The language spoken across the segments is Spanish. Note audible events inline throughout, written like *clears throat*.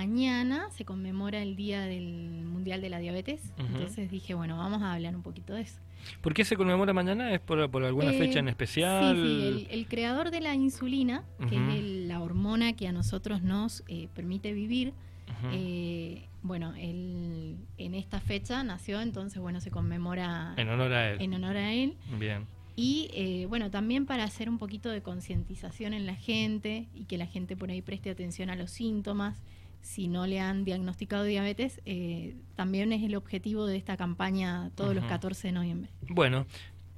mañana se conmemora el Día del Mundial de la Diabetes. Entonces dije, bueno, vamos a hablar un poquito de eso. ¿Por qué se conmemora mañana? ¿Es por, alguna fecha en eh, especial? Sí, el, creador de la insulina, que es la hormona que a nosotros nos eh, permite vivir, eh, bueno, él en esta fecha nació, entonces bueno, se conmemora en honor a él. En honor a él. Bien. Y bueno, también para hacer un poquito de concientización en la gente y que la gente por ahí preste atención a los síntomas si no le han diagnosticado diabetes, eh, también es el objetivo de esta campaña todos los 14 de noviembre. Bueno,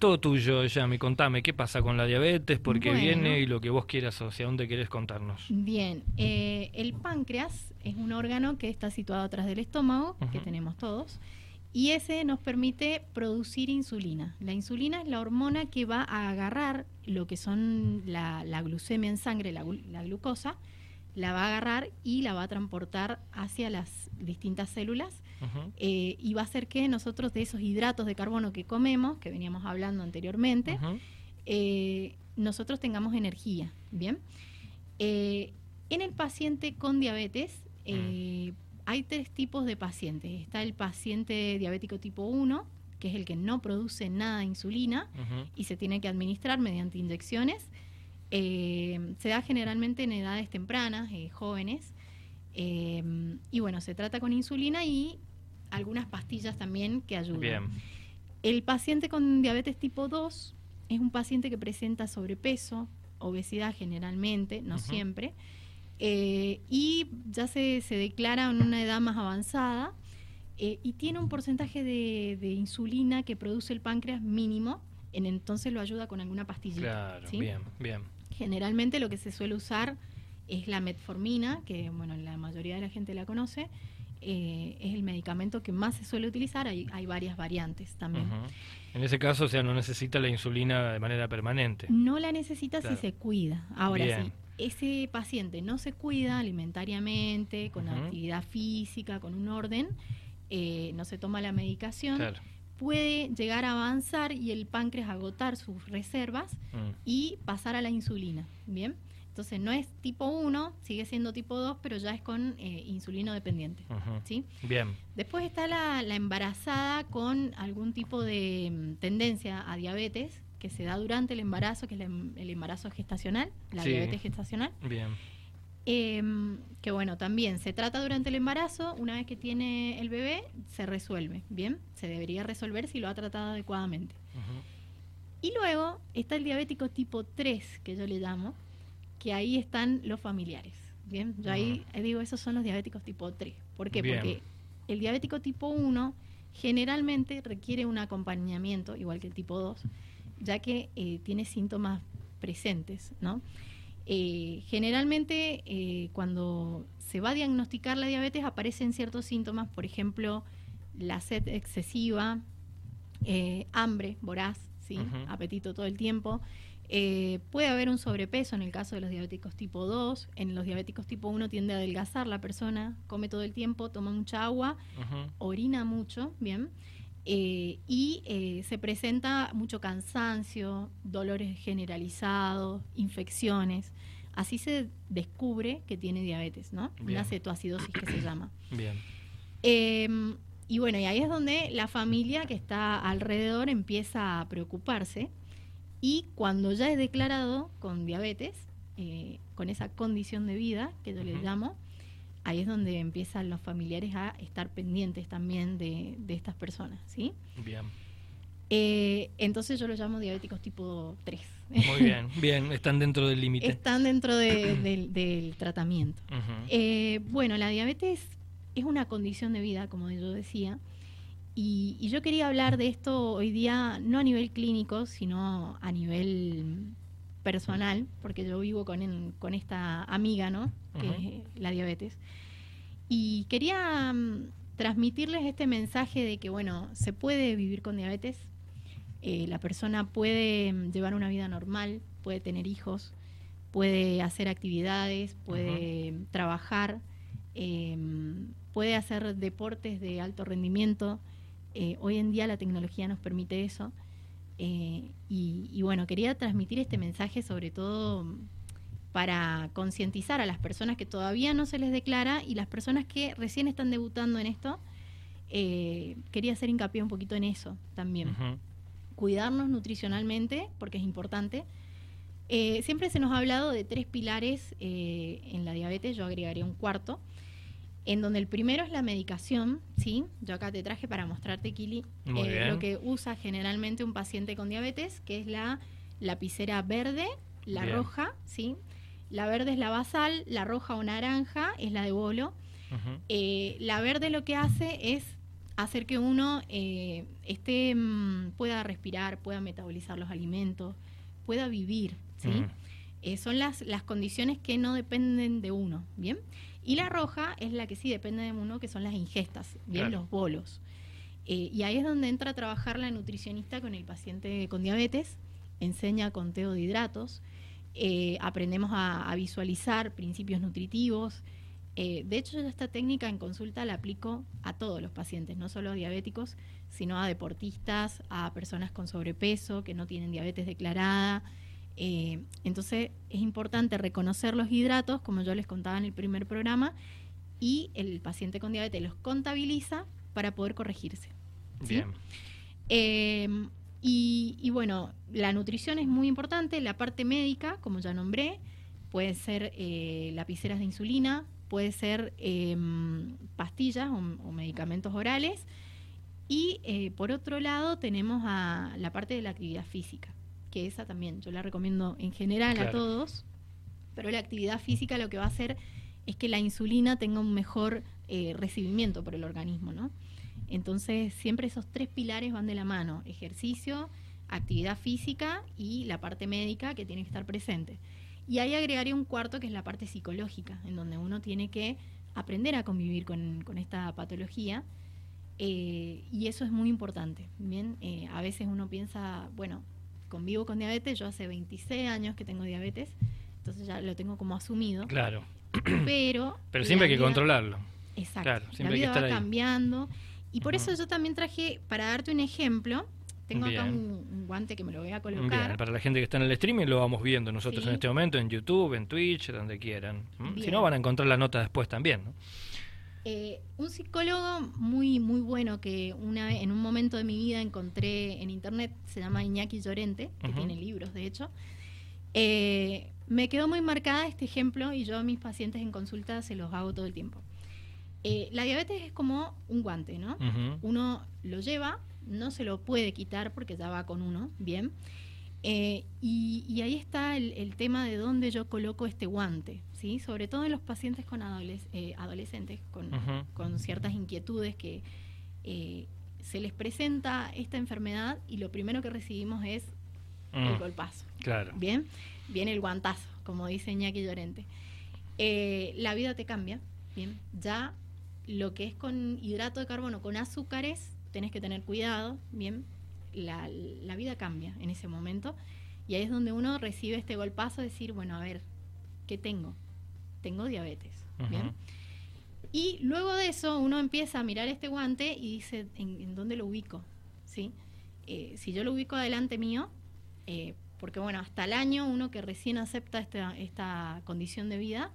todo tuyo, Yami, contame, ¿qué pasa con la diabetes? ¿Por qué viene? Y lo que vos quieras, o sea, ¿dónde querés contarnos? Bien, eh, el páncreas es un órgano que está situado atrás del estómago, que tenemos todos, y ese nos permite producir insulina. La insulina es la hormona que va a agarrar lo que son la, glucemia en sangre, la, la glucosa, la va a agarrar y la va a transportar hacia las distintas células eh, y va a hacer que nosotros de esos hidratos de carbono que comemos, que veníamos hablando anteriormente, eh, nosotros tengamos energía. Bien. Eh, en el paciente con diabetes mm. hay tres tipos de pacientes. Está el paciente diabético tipo 1, que es el que no produce nada de insulina y se tiene que administrar mediante inyecciones. Eh, se da generalmente en edades tempranas, eh, jóvenes, eh, y bueno, se trata con insulina y algunas pastillas también que ayudan. El paciente con diabetes tipo 2 es un paciente que presenta sobrepeso, obesidad generalmente, no siempre, y ya se, declara en una edad más avanzada y tiene un porcentaje de, insulina que produce el páncreas mínimo, en entonces lo ayuda con alguna pastilla. Claro, bien, bien. Generalmente lo que se suele usar es la metformina, que bueno, la mayoría de la gente la conoce, eh, es el medicamento que más se suele utilizar, hay, hay varias variantes también. En ese caso, o sea, no necesita la insulina de manera permanente. No la necesita si se cuida. Ahora, si ese paciente no se cuida alimentariamente, con actividad física, con un orden, eh, no se toma la medicación, puede llegar a avanzar y el páncreas agotar sus reservas mm. y pasar a la insulina. Bien. Entonces no es tipo 1, sigue siendo tipo 2, pero ya es con eh, insulino dependiente. ¿sí? Bien. Después está la, embarazada con algún tipo de mm, tendencia a diabetes que se da durante el embarazo, que es el, embarazo gestacional, la diabetes gestacional. Bien. Em, que bueno, también se trata durante el embarazo, una vez que tiene el bebé, se resuelve, ¿bien? Se debería resolver si lo ha tratado adecuadamente. Y luego está el diabético tipo 3, que yo le llamo, que ahí están los familiares, ¿bien? Yo ahí digo, esos son los diabéticos tipo 3. ¿Por qué? Porque el diabético tipo 1 generalmente requiere un acompañamiento, igual que el tipo 2, ya que eh, tiene síntomas presentes, ¿no? Eh, generalmente eh, cuando se va a diagnosticar la diabetes aparecen ciertos síntomas, por ejemplo, la sed excesiva, eh, hambre voraz, ¿sí? apetito todo el tiempo. puede haber un sobrepeso en el caso de los diabéticos tipo 2. En los diabéticos tipo 1 tiende a adelgazar la persona, come todo el tiempo, toma mucha agua, orina mucho, ¿bien? Eh, y eh, se presenta mucho cansancio, dolores generalizados, infecciones. Así se descubre que tiene diabetes, ¿no? Una cetoacidosis que se llama. *clears throat* Bien. Em, y bueno, y ahí es donde la familia que está alrededor empieza a preocuparse y cuando ya es declarado con diabetes, eh, con esa condición de vida que yo le llamo, ahí es donde empiezan los familiares a estar pendientes también de, estas personas, ¿sí? Bien. Eh, entonces yo lo llamo diabéticos tipo 3. Muy bien, bien, están dentro del límite. Están dentro del tratamiento. Eh, bueno, la diabetes es una condición de vida, como yo decía, y, yo quería hablar de esto hoy día no a nivel clínico, sino a nivel personal, porque yo vivo con, con esta amiga, ¿no? Que es la diabetes. Y quería mm, transmitirles este mensaje de que, bueno, se puede vivir con diabetes, eh, la persona puede mm, llevar una vida normal, puede tener hijos, puede hacer actividades, puede trabajar, em, puede hacer deportes de alto rendimiento. Eh, hoy en día la tecnología nos permite eso. Eh, y, bueno, quería transmitir este mensaje sobre todo para concientizar a las personas que todavía no se les declara y las personas que recién están debutando en esto. Eh, quería hacer hincapié un poquito en eso también. Cuidarnos nutricionalmente, porque es importante. Eh, siempre se nos ha hablado de tres pilares en la diabetes, yo agregaría un cuarto, en donde el primero es la medicación, ¿sí? Yo acá te traje para mostrarte, Kili, lo que usa generalmente un paciente con diabetes, que es la lapicera verde, la roja, ¿sí? La verde es la basal, la roja o naranja es la de bolo. Eh, la verde lo que hace es hacer que uno eh, esté, mm, pueda respirar, pueda metabolizar los alimentos, pueda vivir, ¿sí? Eh, son las, las condiciones que no dependen de uno, ¿bien? Y la roja es la que sí depende de uno, que son las ingestas, ¿bien? Los bolos. y ahí es donde entra a trabajar la nutricionista con el paciente con diabetes, enseña conteo de hidratos, eh, aprendemos a, visualizar principios nutritivos. Eh, de hecho, yo esta técnica en consulta la aplico a todos los pacientes, no solo a diabéticos, sino a deportistas, a personas con sobrepeso que no tienen diabetes declarada. Eh, entonces, es importante reconocer los hidratos, como yo les contaba en el primer programa, y el paciente con diabetes los contabiliza para poder corregirse. Bien. Y, bueno, la nutrición es muy importante, la parte médica, como ya nombré, puede ser eh, lapiceras de insulina, puede ser em, pastillas o, medicamentos orales. Y eh, por otro lado tenemos a la parte de la actividad física, que esa también yo la recomiendo en general a todos, pero la actividad física lo que va a hacer es que la insulina tenga un mejor eh, recibimiento por el organismo, ¿no? Entonces, siempre esos tres pilares van de la mano, ejercicio, actividad física y la parte médica que tiene que estar presente. Y ahí agregaría un cuarto que es la parte psicológica, en donde uno tiene que aprender a convivir con, esta patología. Eh, y eso es muy importante. Bien, eh, a veces uno piensa, bueno, convivo con diabetes, yo hace 26 años que tengo diabetes, entonces ya lo tengo como asumido. Claro. *clears throat* Pero, pero siempre hay que controlarlo. Exacto. la vida va cambiando. Y por eso yo también traje, para darte un ejemplo, tengo acá un, guante que me lo voy a colocar. Para la gente que está en el streaming lo vamos viendo nosotros en este momento, en YouTube, en Twitch, donde quieran. Si no, van a encontrar la nota después también. Eh, un psicólogo muy muy bueno que una en un momento de mi vida encontré en internet se llama Iñaki Llorente que tiene libros de hecho eh, me quedó muy marcada este ejemplo y yo a mis pacientes en consulta se los hago todo el tiempo eh, la diabetes es como un guante, ¿no? Uno lo lleva, no se lo puede quitar porque ya va con uno, bien. Eh, y, ahí está el, tema de dónde yo coloco este guante, ¿sí? Sobre todo en los pacientes con eh, adolescentes, con, ciertas inquietudes que se les presenta esta enfermedad y lo primero que recibimos es el mm. golpazo. Claro. Bien, viene el guantazo, como dice Iñaki Llorente. la vida te cambia, bien, ya lo que es con hidrato de carbono, con azúcares, tenés que tener cuidado, bien, la, vida cambia en ese momento y ahí es donde uno recibe este golpazo de decir, bueno, a ver, ¿qué tengo? Tengo diabetes, bien. Y luego de eso uno empieza a mirar este guante y dice, ¿en, dónde lo ubico? ¿Sí? Eh, si yo lo ubico adelante mío, eh, porque bueno, hasta el año uno que recién acepta esta, esta condición de vida,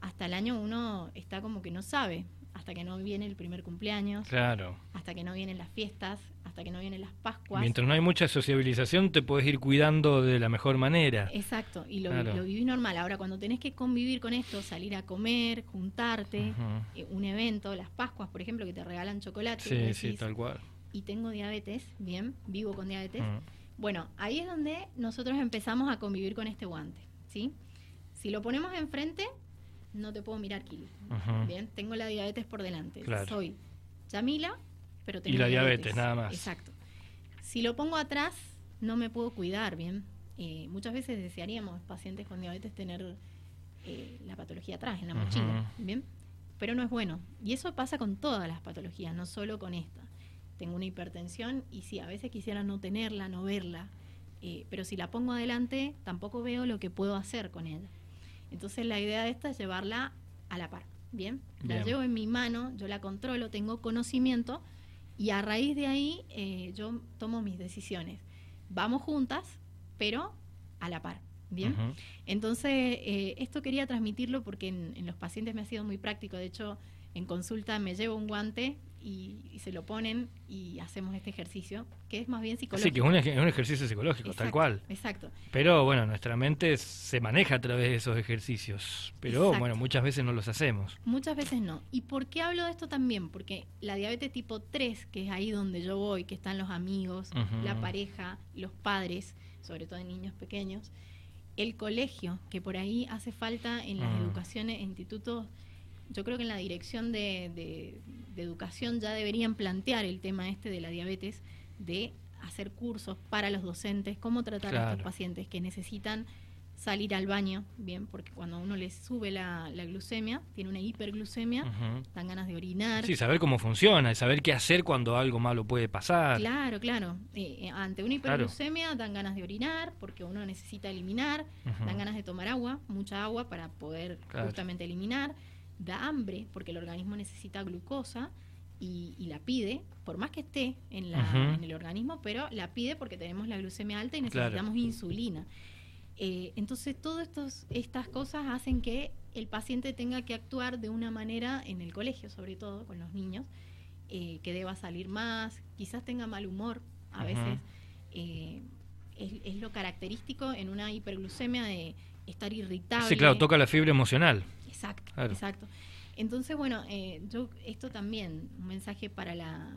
hasta el año uno está como que no sabe, hasta que no viene el primer cumpleaños, claro. hasta que no vienen las fiestas, hasta que no vienen las Pascuas. Mientras no hay mucha sociabilización, te puedes ir cuidando de la mejor manera. Exacto, y lo, vivís normal. Ahora, cuando tenés que convivir con esto, salir a comer, juntarte, eh, un evento, las Pascuas, por ejemplo, que te regalan chocolate. Sí, sí, tal cual. Y tengo diabetes, bien, vivo con diabetes. Bueno, ahí es donde nosotros empezamos a convivir con este guante, ¿sí? Si lo ponemos enfrente, no te puedo mirar Kili. Bien, tengo la diabetes por delante. Soy Yamila, pero tengo Y la diabetes, nada más. Exacto. Si lo pongo atrás, no me puedo cuidar, bien. Eh, muchas veces desearíamos pacientes con diabetes tener eh, la patología atrás, en la mochila, bien. Pero no es bueno. Y eso pasa con todas las patologías, no solo con esta. Tengo una hipertensión y sí, a veces quisiera no tenerla, no verla. Eh, pero si la pongo adelante, tampoco veo lo que puedo hacer con ella. Entonces la idea de esta es llevarla a la par. Bien, la llevo en mi mano, yo la controlo, tengo conocimiento y a raíz de ahí eh, yo tomo mis decisiones. Vamos juntas, pero a la par. Bien, entonces eh, esto quería transmitirlo porque en, los pacientes me ha sido muy práctico. De hecho, en consulta me llevo un guante y, se lo ponen y hacemos este ejercicio, que es más bien psicológico. Sí, que es un, ejercicio psicológico, tal cual. Exacto. Pero bueno, nuestra mente se maneja a través de esos ejercicios, pero bueno, muchas veces no los hacemos. Muchas veces no. ¿Y por qué hablo de esto también? Porque la diabetes tipo 3, que es ahí donde yo voy, que están los amigos, la pareja, los padres, sobre todo en niños pequeños, el colegio, que por ahí hace falta en las mm. educaciones, institutos yo creo que en la dirección de, educación ya deberían plantear el tema este de la diabetes, de hacer cursos para los docentes, cómo tratar a estos pacientes que necesitan salir al baño, bien, porque cuando uno les sube la, glucemia, tiene una hiperglucemia, dan ganas de orinar. Sí, saber cómo funciona, y saber qué hacer cuando algo malo puede pasar. Claro, claro. Eh, eh, ante una hiperglucemia dan ganas de orinar, porque uno necesita eliminar, dan ganas de tomar agua, mucha agua para poder justamente eliminar da hambre porque el organismo necesita glucosa y, la pide, por más que esté en, la, en, el organismo, pero la pide porque tenemos la glucemia alta y necesitamos insulina. Eh, entonces, todas estas cosas hacen que el paciente tenga que actuar de una manera en el colegio, sobre todo con los niños, eh, que deba salir más, quizás tenga mal humor, a veces eh, es, es, lo característico en una hiperglucemia de estar irritable. Sí, claro, toca la fibra emocional. Exacto, exacto. Entonces, bueno, eh, yo esto también, un mensaje para, la,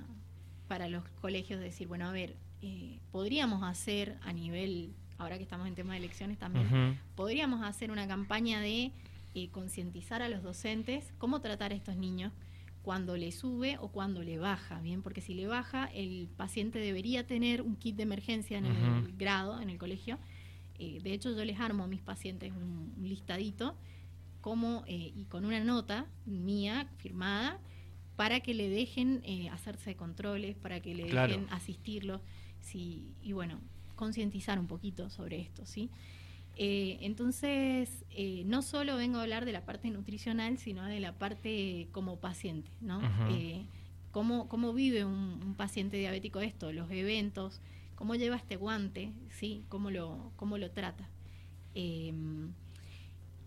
para los colegios, decir, bueno, a ver, eh, podríamos hacer a nivel, ahora que estamos en tema de elecciones también, podríamos hacer una campaña de eh, concientizar a los docentes cómo tratar a estos niños cuando le sube o cuando le baja, ¿bien? Porque si le baja, el paciente debería tener un kit de emergencia en el grado, en el colegio. de hecho, yo les armo a mis pacientes un listadito eh, y con una nota mía firmada para que le dejen eh, hacerse controles, para que le dejen asistirlo, sí, y bueno, concientizar un poquito sobre esto, ¿sí? Eh, entonces, no solo vengo a hablar de la parte nutricional, sino de la parte como paciente, ¿no? cómo, cómo, vive un, un, paciente diabético esto, los eventos, cómo lleva este guante, ¿sí? Cómo lo, cómo lo trata.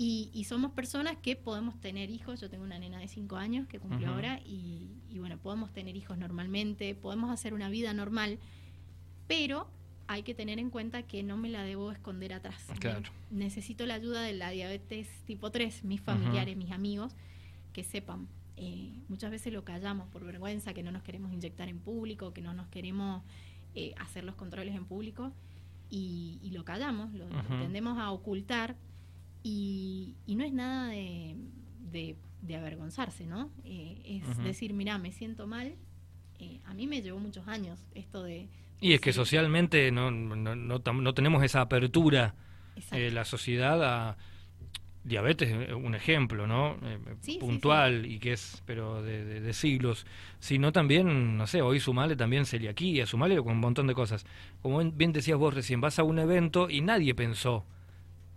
Y, somos personas que podemos tener hijos. Yo tengo una nena de 5 años que cumple ahora y, bueno, podemos tener hijos normalmente, podemos hacer una vida normal, pero hay que tener en cuenta que no me la debo esconder atrás. Necesito la ayuda de la diabetes tipo 3, mis familiares, mis amigos, que sepan. Eh, muchas veces lo callamos por vergüenza, que no nos queremos inyectar en público, que no nos queremos eh, hacer los controles en público y, lo callamos, lo tendemos a ocultar y, no es nada de, de, avergonzarse, ¿no? Eh, es decir, mira, me siento mal. Eh, a mí me llevó muchos años esto de... Y es que socialmente no, no, no, tenemos esa apertura eh, la sociedad a diabetes un ejemplo no puntual y que es pero de, de, siglos. Sino también no sé hoy sumale también celiaquía sumale con un montón de cosas. Como bien decías vos recién vas a un evento y nadie pensó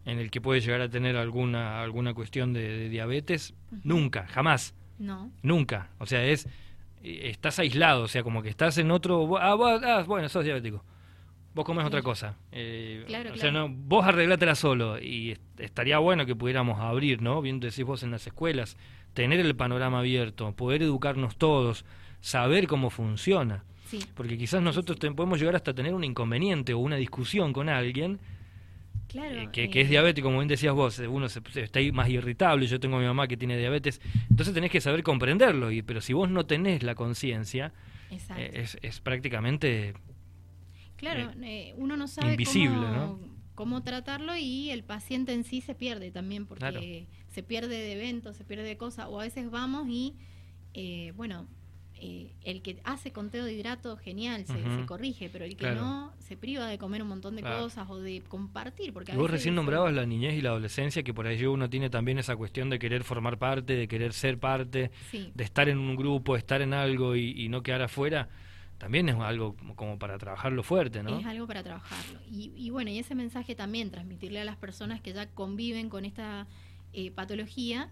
en el que puede llegar a tener alguna alguna cuestión de, diabetes, nunca, jamás. No. Nunca. O sea, es estás aislado, o sea, como que estás en otro ah, ah bueno, sos diabético. Vos comes otra cosa. Eh, o sea, no, vos arreglátela solo y estaría bueno que pudiéramos abrir, ¿no? Bien decís vos en las escuelas, tener el panorama abierto, poder educarnos todos, saber cómo funciona. Porque quizás nosotros podemos llegar hasta tener un inconveniente o una discusión con alguien eh, que, es diabético, como bien decías vos, eh, uno se, está ahí más irritable, yo tengo a mi mamá que tiene diabetes, entonces tenés que saber comprenderlo, y, pero si vos no tenés la conciencia, eh, es, prácticamente... Claro, uno no sabe invisible, cómo, cómo tratarlo y el paciente en sí se pierde también, porque se pierde de eventos, se pierde de cosas, o a veces vamos y, bueno, eh, el que hace conteo de hidratos, genial, se, corrige, pero el que no, se priva de comer un montón de cosas o de compartir. Porque vos recién nombrabas la niñez y la adolescencia, que por ahí uno tiene también esa cuestión de querer formar parte, de querer ser parte, de estar en un grupo, estar en algo y, no quedar afuera. También es algo como para trabajarlo fuerte, ¿no? Es algo para trabajarlo. Y, bueno, y ese mensaje también, transmitirle a las personas que ya conviven con esta eh, patología,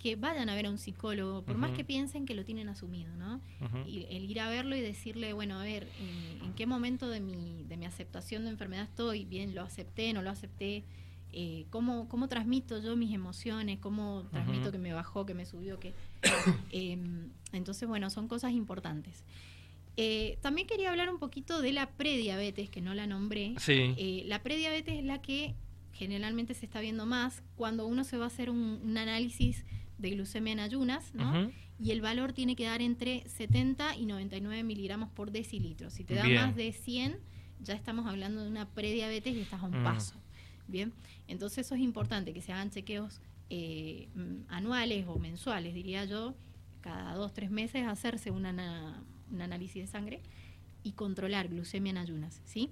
que vayan a ver a un psicólogo, por más que piensen que lo tienen asumido, ¿no? y el ir a verlo y decirle, bueno, a ver, ¿en, qué momento de mi, de mi aceptación de enfermedad estoy? Bien, lo acepté, no lo acepté, eh, cómo, cómo transmito yo mis emociones, cómo transmito que me bajó, que me subió, que... *coughs* Em, entonces, bueno, son cosas importantes. Eh, también quería hablar un poquito de la prediabetes, que no la nombré. Sí. la prediabetes es la que generalmente se está viendo más cuando uno se va a hacer un, análisis de glucemia en ayunas, ¿no? Y el valor tiene que dar entre 70 y 99 miligramos por decilitro. Si te da más de 100, ya estamos hablando de una prediabetes y estás a un mm. paso. Bien, entonces eso es importante, que se hagan chequeos eh, anuales o mensuales, diría yo, cada dos, tres meses hacerse un análisis de sangre y controlar glucemia en ayunas, ¿sí?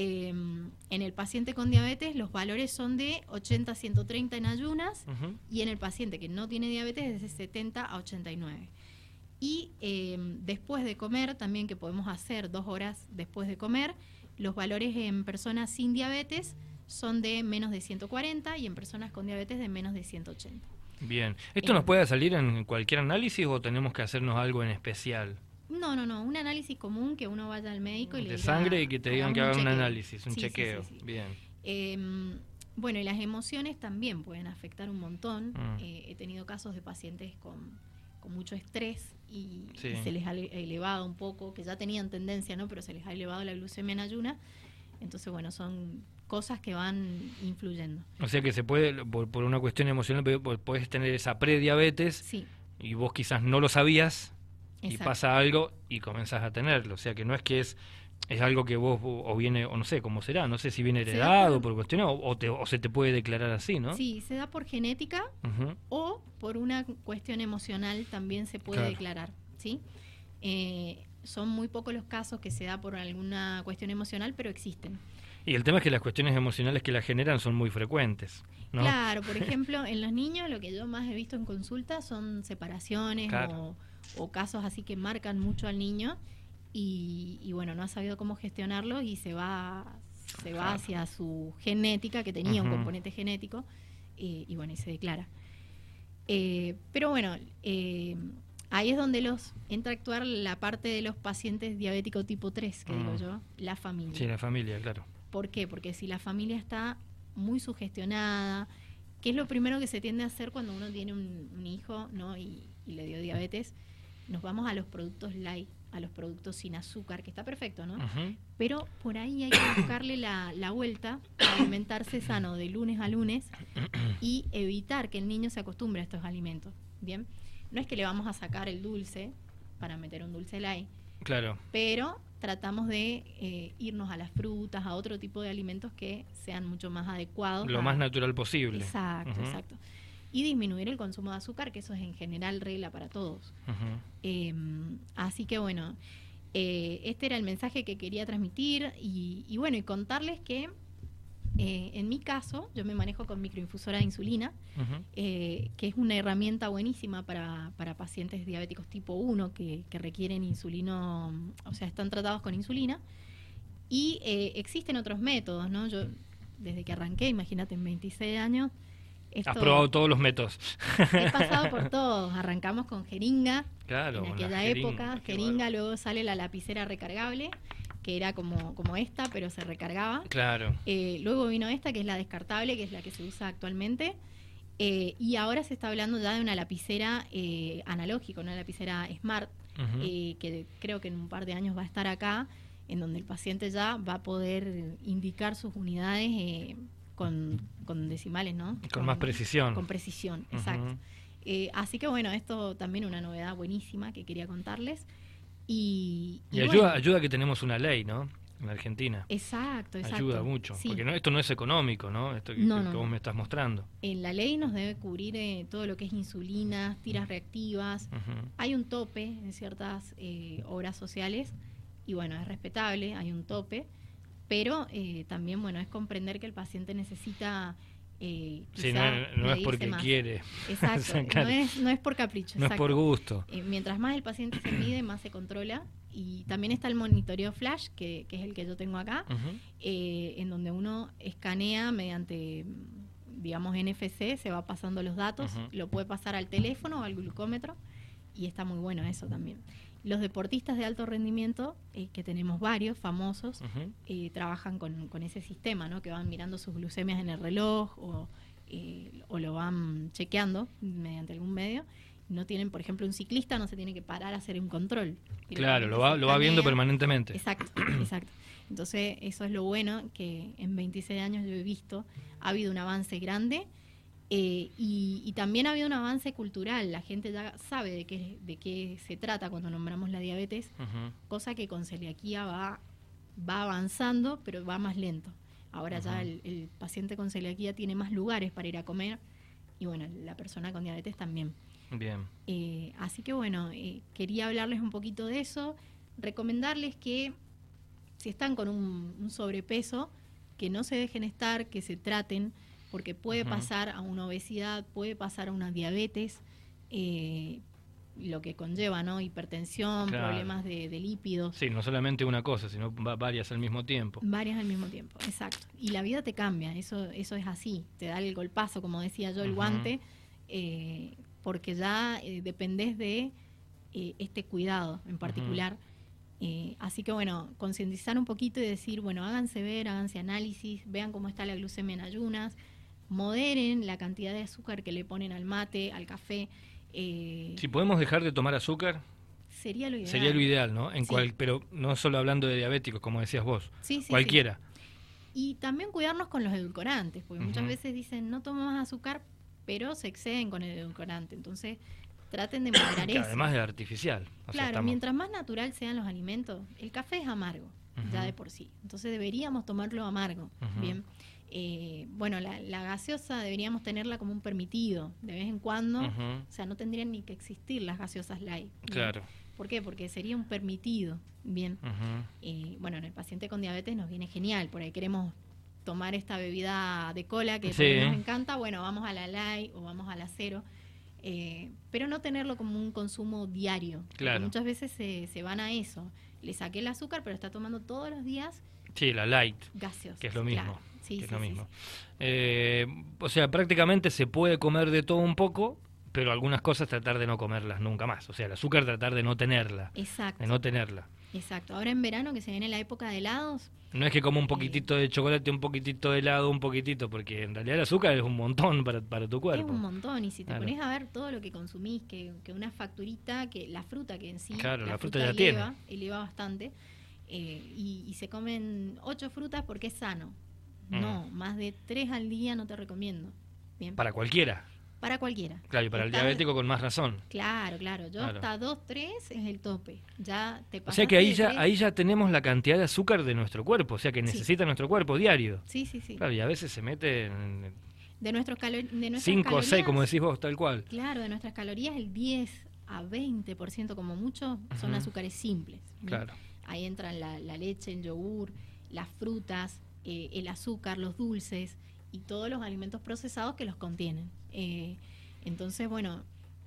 Em, en el paciente con diabetes los valores son de 80 a 130 en ayunas y en el paciente que no tiene diabetes es de 70 a 89. Y em, después de comer, también que podemos hacer dos horas después de comer, los valores en personas sin diabetes son de menos de 140 y en personas con diabetes de menos de 180. Bien, ¿esto nos puede salir en cualquier análisis o tenemos que hacernos algo en especial? No, no, no, un análisis común que uno vaya al médico y le De sangre y que te digan que haga un análisis, un chequeo. Bien. Em, bueno, y las emociones también pueden afectar un montón. Mm. Eh, he tenido casos de pacientes con, mucho estrés y, se les ha elevado un poco, que ya tenían tendencia, ¿no? Pero se les ha elevado la glucemia en ayuna. Entonces, bueno, son cosas que van influyendo. O sea que se puede, por, por una cuestión emocional, puedes tener esa prediabetes sí. y vos quizás no lo sabías y pasa algo y comenzás a tenerlo. O sea que no es que es es algo que vos o viene o no sé cómo será no sé si viene heredado por, cuestión o, o, se te puede declarar así no sí se da por genética o por una cuestión emocional también se puede declarar sí eh, son muy pocos los casos que se da por alguna cuestión emocional pero existen. Y el tema es que las cuestiones emocionales que la generan son muy frecuentes ¿no? claro por ejemplo en los niños lo que yo más he visto en consulta son separaciones o o casos así que marcan mucho al niño y, bueno, no ha sabido cómo gestionarlo y se va, se va hacia su genética, que tenía un componente genético, eh, y bueno, y se declara. Eh, pero bueno, eh, ahí es donde los entra a actuar la parte de los pacientes diabéticos tipo 3, que digo yo, la familia. Sí, la familia, claro. ¿Por qué? Porque si la familia está muy sugestionada, que es lo primero que se tiende a hacer cuando uno tiene un, hijo ¿no? y, le dio diabetes, nos vamos a los productos light, a los productos sin azúcar, que está perfecto, ¿no? Pero por ahí hay que buscarle la, la vuelta alimentarse sano de lunes a lunes y evitar que el niño se acostumbre a estos alimentos, ¿bien? No es que le vamos a sacar el dulce para meter un dulce light. Claro. Pero tratamos de eh, irnos a las frutas, a otro tipo de alimentos que sean mucho más adecuados. Lo más natural posible. Exacto, exacto y disminuir el consumo de azúcar, que eso es en general regla para todos. Em, así que bueno, eh, este era el mensaje que quería transmitir y, bueno, y contarles que eh, en mi caso yo me manejo con microinfusora de insulina, eh, que es una herramienta buenísima para, para pacientes diabéticos tipo 1 que, que, requieren insulino, o sea, están tratados con insulina. Y existen otros métodos, ¿no? Yo desde que arranqué, imagínate, en 26 años, Has probado todos los métodos. He *laughs* pasado por todos. Arrancamos con jeringa. en aquella época, jeringa, luego sale la lapicera recargable, que era como, como esta, pero se recargaba. Claro. Eh, luego vino esta, que es la descartable, que es la que se usa actualmente. Eh, y ahora se está hablando ya de una lapicera eh, analógica, una lapicera smart, que creo que en un par de años va a estar acá, en donde el paciente ya va a poder indicar sus unidades con, decimales, ¿no? Con, más precisión. Con precisión, exacto. Eh, así que bueno, esto también una novedad buenísima que quería contarles. Y, ayuda, ayuda que tenemos una ley, ¿no? En Argentina. Exacto, exacto. Ayuda mucho, porque no, esto no es económico, ¿no? Esto que, vos me estás mostrando. En la ley nos debe cubrir eh, todo lo que es insulina, tiras reactivas. Hay un tope en ciertas eh, obras sociales y bueno, es respetable, hay un tope pero eh, también, bueno, es comprender que el paciente necesita... Eh, sí, no, es porque quiere. Exacto, *laughs* no, es, no es por capricho. No es por gusto. Eh, mientras más el paciente se mide, más se controla. Y también está el monitoreo flash, que, que es el que yo tengo acá, eh, en donde uno escanea mediante, digamos, NFC, se va pasando los datos, lo puede pasar al teléfono o al glucómetro y está muy bueno eso también. Los deportistas de alto rendimiento, eh, que tenemos varios famosos, eh, trabajan con, con, ese sistema, ¿no? que van mirando sus glucemias en el reloj o, eh, o lo van chequeando mediante algún medio. No tienen, por ejemplo, un ciclista no se tiene que parar a hacer un control. Claro, lo va, lo va viendo permanentemente. Exacto, *clears throat* exacto. Entonces, eso es lo bueno que en 26 años yo he visto, ha habido un avance grande eh, y, también ha habido un avance cultural, la gente ya sabe de qué, de qué se trata cuando nombramos la diabetes, cosa que con celiaquía va, va avanzando, pero va más lento. Ahora ya el, paciente con celiaquía tiene más lugares para ir a comer y bueno, la persona con diabetes también. Bien. Eh, así que bueno, eh, quería hablarles un poquito de eso, recomendarles que si están con un sobrepeso, que no se dejen estar, que se traten porque puede pasar a una obesidad, puede pasar a una diabetes, eh, lo que conlleva, ¿no? Hipertensión, problemas de, lípidos. Sí, no solamente una cosa, sino varias al mismo tiempo. Varias al mismo tiempo, exacto. Y la vida te cambia, eso, eso es así. Te da el golpazo, como decía yo, el guante, eh, porque ya eh, dependes de este cuidado en particular. así que bueno, concientizar un poquito y decir, bueno, háganse ver, háganse análisis, vean cómo está la glucemia en ayunas, moderen la cantidad de azúcar que le ponen al mate, al café. Eh, si podemos dejar de tomar azúcar, sería lo ideal. Sería lo ideal, ¿no? En cual, pero no solo hablando de diabéticos, como decías vos, sí, cualquiera. Y también cuidarnos con los edulcorantes, porque muchas veces dicen no tomo más azúcar, pero se exceden con el edulcorante. Entonces, traten de moderar *coughs* eso. Además de artificial. claro, mientras más natural sean los alimentos, el café es amargo, ya de por sí. Entonces deberíamos tomarlo amargo, ¿bien? Eh, bueno, la, gaseosa deberíamos tenerla como un permitido de vez en cuando. O sea, no tendrían ni que existir las gaseosas light. Claro. ¿Por qué? Porque sería un permitido. Bien. Eh, bueno, en el paciente con diabetes nos viene genial. Por ahí queremos tomar esta bebida de cola que nos encanta. Bueno, vamos a la light o vamos a la cero. Eh, pero no tenerlo como un consumo diario. Claro. Muchas veces se, se van a eso. Le saqué el azúcar, pero está tomando todos los días. Sí, la light. Gaseosa. Que es lo mismo es lo mismo. Eh, o sea, prácticamente se puede comer de todo un poco, pero algunas cosas tratar de no comerlas nunca más. O sea, el azúcar tratar de no tenerla. Exacto. De no tenerla. Exacto. Ahora en verano que se viene la época de helados. No es que como un eh, poquitito de chocolate, un poquitito de helado, un poquitito, porque en realidad el azúcar es un montón para, para tu cuerpo. Es un montón, y si te pones a ver todo lo que consumís, que, que, una facturita, que la fruta que en sí. Claro, la, fruta, ya eleva, tiene. Eleva bastante. Eh, y, y, se comen ocho frutas porque es sano. No, más de tres al día no te recomiendo. Bien. Para cualquiera. Para cualquiera. Claro, y para el diabético con más razón. Claro, claro. Yo hasta dos, tres es el tope. Ya te O sea que ahí ya, ahí ya tenemos la cantidad de azúcar de nuestro cuerpo, o sea que necesita nuestro cuerpo diario. Sí, sí, sí. Claro, y a veces se mete en... De, nuestros de Cinco o seis, como decís vos, tal cual. Claro, de nuestras calorías el 10 a 20% como mucho son azúcares simples. Claro. Ahí entran la, la leche, el yogur, las frutas, eh, el azúcar, los dulces y todos los alimentos procesados que los contienen. Eh, entonces, bueno,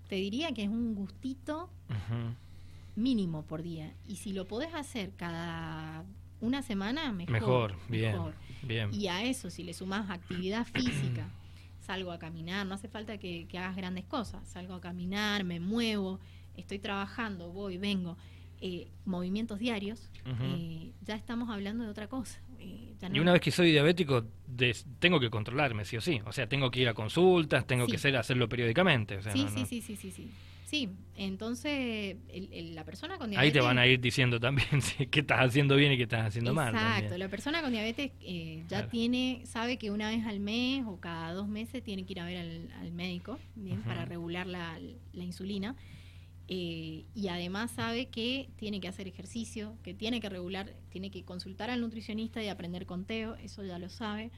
te diría que es un gustito mínimo por día. Y si lo podés hacer cada una semana, mejor. Mejor, bien, bien. Y a eso, si le sumas actividad física, *clears throat* salgo a caminar, no hace falta que, hagas grandes cosas, salgo a caminar, me muevo, estoy trabajando, voy, vengo. Eh, movimientos diarios, ya estamos hablando de otra cosa. Y una vez que soy diabético, tengo que controlarme, sí o sí. O sea, tengo que ir a consultas, tengo que ser, hacerlo periódicamente. sí, sí, sí, sí, sí, sí. Sí, entonces la persona con diabetes... Ahí te van a ir diciendo también *laughs* qué estás haciendo bien y qué estás haciendo mal. Exacto, la persona con diabetes eh, ya tiene, sabe que una vez al mes o cada dos meses tiene que ir a ver al, médico bien para regular la, la insulina. Eh, y además sabe que tiene que hacer ejercicio, que tiene que regular, tiene que consultar al nutricionista y aprender conteo, eso ya lo sabe.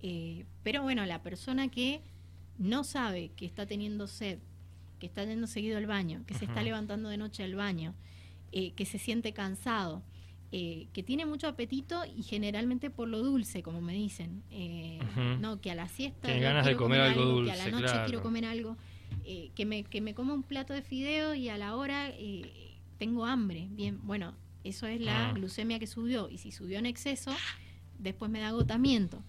Eh, pero bueno, la persona que no sabe que está teniendo sed, que está yendo seguido al baño, que se está levantando de noche al baño, eh, que se siente cansado, que tiene mucho apetito y generalmente por lo dulce, como me dicen, no que a la siesta ganas de comer, algo, dulce, que a la noche quiero comer algo. Eh, que, me, que me como un plato de fideo y a la hora eh, tengo hambre. Bien, bueno, eso es la ah. glucemia que subió y si subió en exceso, después me da agotamiento.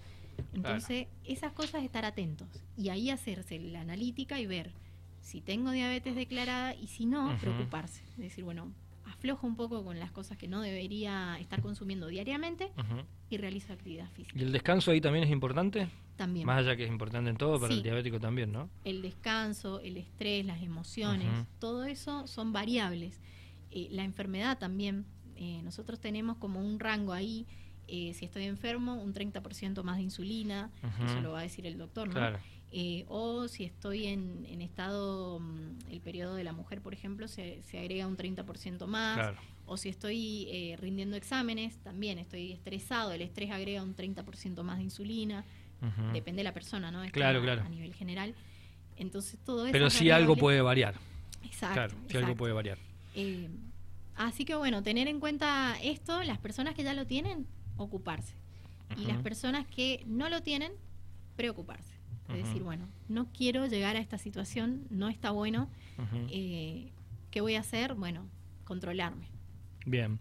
Entonces, esas cosas estar atentos y ahí hacerse la analítica y ver si tengo diabetes declarada y si no, preocuparse. Es decir, bueno, aflojo un poco con las cosas que no debería estar consumiendo diariamente y realizo actividad física. ¿Y el descanso ahí también es importante? También. Más allá que es importante en todo, para el diabético también, ¿no? El descanso, el estrés, las emociones, todo eso son variables. Eh, la enfermedad también. Eh, nosotros tenemos como un rango ahí, eh, si estoy enfermo, un 30% más de insulina, eso lo va a decir el doctor, ¿no? Claro. Eh, o si estoy en, estado, mm, el periodo de la mujer, por ejemplo, se, agrega un 30% más. O si estoy eh, rindiendo exámenes, también estoy estresado, el estrés agrega un 30% más de insulina. Depende de la persona, ¿no? claro, claro. A nivel general. Entonces todo eso... Pero si algo puede variar. Exacto. Claro, si algo puede variar. Eh, así que bueno, tener en cuenta esto, las personas que ya lo tienen, ocuparse. Y las personas que no lo tienen, preocuparse. Es decir, bueno, no quiero llegar a esta situación, no está bueno. Eh, ¿Qué voy a hacer? Bueno, controlarme. Bien.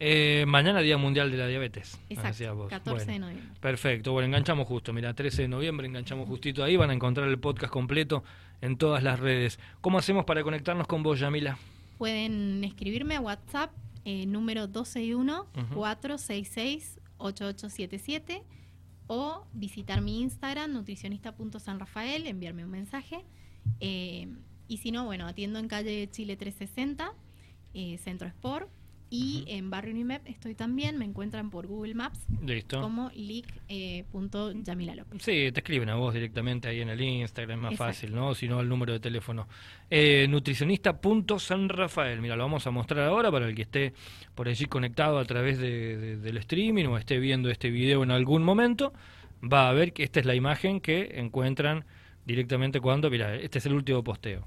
Eh, mañana Día Mundial de la Diabetes. Exacto, 14 de noviembre. Perfecto, bueno, enganchamos justo, mira, 13 de noviembre, enganchamos justito ahí, van a encontrar el podcast completo en todas las redes. ¿Cómo hacemos para conectarnos con vos, Yamila? Pueden escribirme a WhatsApp, eh, número 121-466-8877 o visitar mi Instagram, nutricionista.sanrafael, enviarme un mensaje. Eh, y si no, bueno, atiendo en calle Chile 360, eh, Centro Sport. Y en Barrio Unimep estoy también, me encuentran por Google Maps Listo. como leak.yamila eh, Sí, te escriben a vos directamente ahí en el Instagram, es más fácil, ¿no? Si no, al número de teléfono. Eh, nutricionista.sanrafael, mira, lo vamos a mostrar ahora para el que esté por allí conectado a través del streaming o esté viendo este video en algún momento, va a ver que esta es la imagen que encuentran directamente cuando, mira, este es el último posteo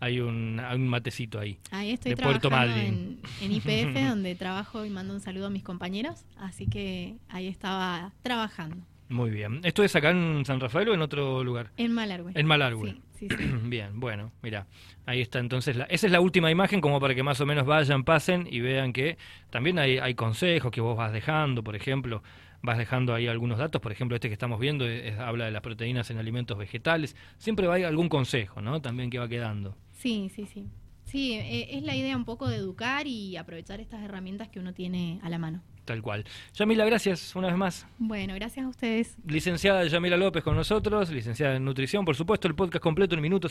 hay un, matecito ahí. Ahí estoy trabajando En, IPF, *laughs* donde trabajo y mando un saludo a mis compañeros, así que ahí estaba trabajando. Muy bien. ¿Esto es acá en San Rafael o en otro lugar? En Malargüe. En Malargüe. Sí, sí, *clears throat* bien, bueno, mira, ahí está entonces. La, esa es la última imagen como para que más o menos vayan, pasen y vean que también hay, hay consejos que vos vas dejando, por ejemplo, vas dejando ahí algunos datos, por ejemplo, este que estamos viendo habla de las proteínas en alimentos vegetales. Siempre va a algún consejo, ¿no? También que va quedando. Sí, sí, sí. Sí, e, es la idea un poco de educar y aprovechar estas herramientas que uno tiene a la mano. Tal cual. Yamila, gracias una vez más. Bueno, gracias a ustedes. Licenciada Yamila López con nosotros, licenciada en nutrición, por supuesto, el podcast completo en minutos.